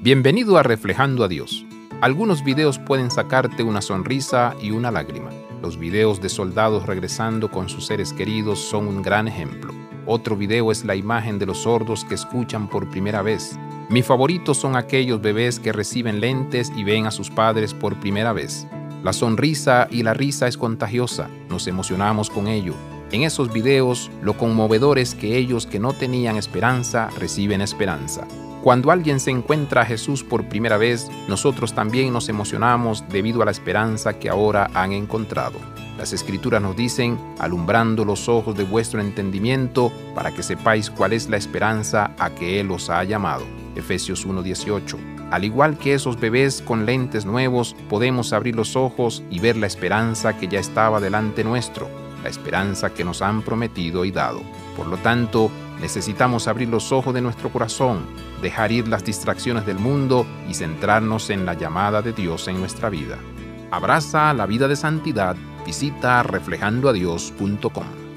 Bienvenido a Reflejando a Dios. Algunos videos pueden sacarte una sonrisa y una lágrima. Los videos de soldados regresando con sus seres queridos son un gran ejemplo. Otro video es la imagen de los sordos que escuchan por primera vez. Mis favoritos son aquellos bebés que reciben lentes y ven a sus padres por primera vez. La sonrisa y la risa es contagiosa, nos emocionamos con ello. En esos videos, lo conmovedor es que ellos que no tenían esperanza reciben esperanza. Cuando alguien se encuentra a Jesús por primera vez, nosotros también nos emocionamos debido a la esperanza que ahora han encontrado. Las escrituras nos dicen, alumbrando los ojos de vuestro entendimiento, para que sepáis cuál es la esperanza a que Él os ha llamado. Efesios 1:18. Al igual que esos bebés con lentes nuevos, podemos abrir los ojos y ver la esperanza que ya estaba delante nuestro la esperanza que nos han prometido y dado. Por lo tanto, necesitamos abrir los ojos de nuestro corazón, dejar ir las distracciones del mundo y centrarnos en la llamada de Dios en nuestra vida. Abraza la vida de santidad, visita reflejandoadios.com.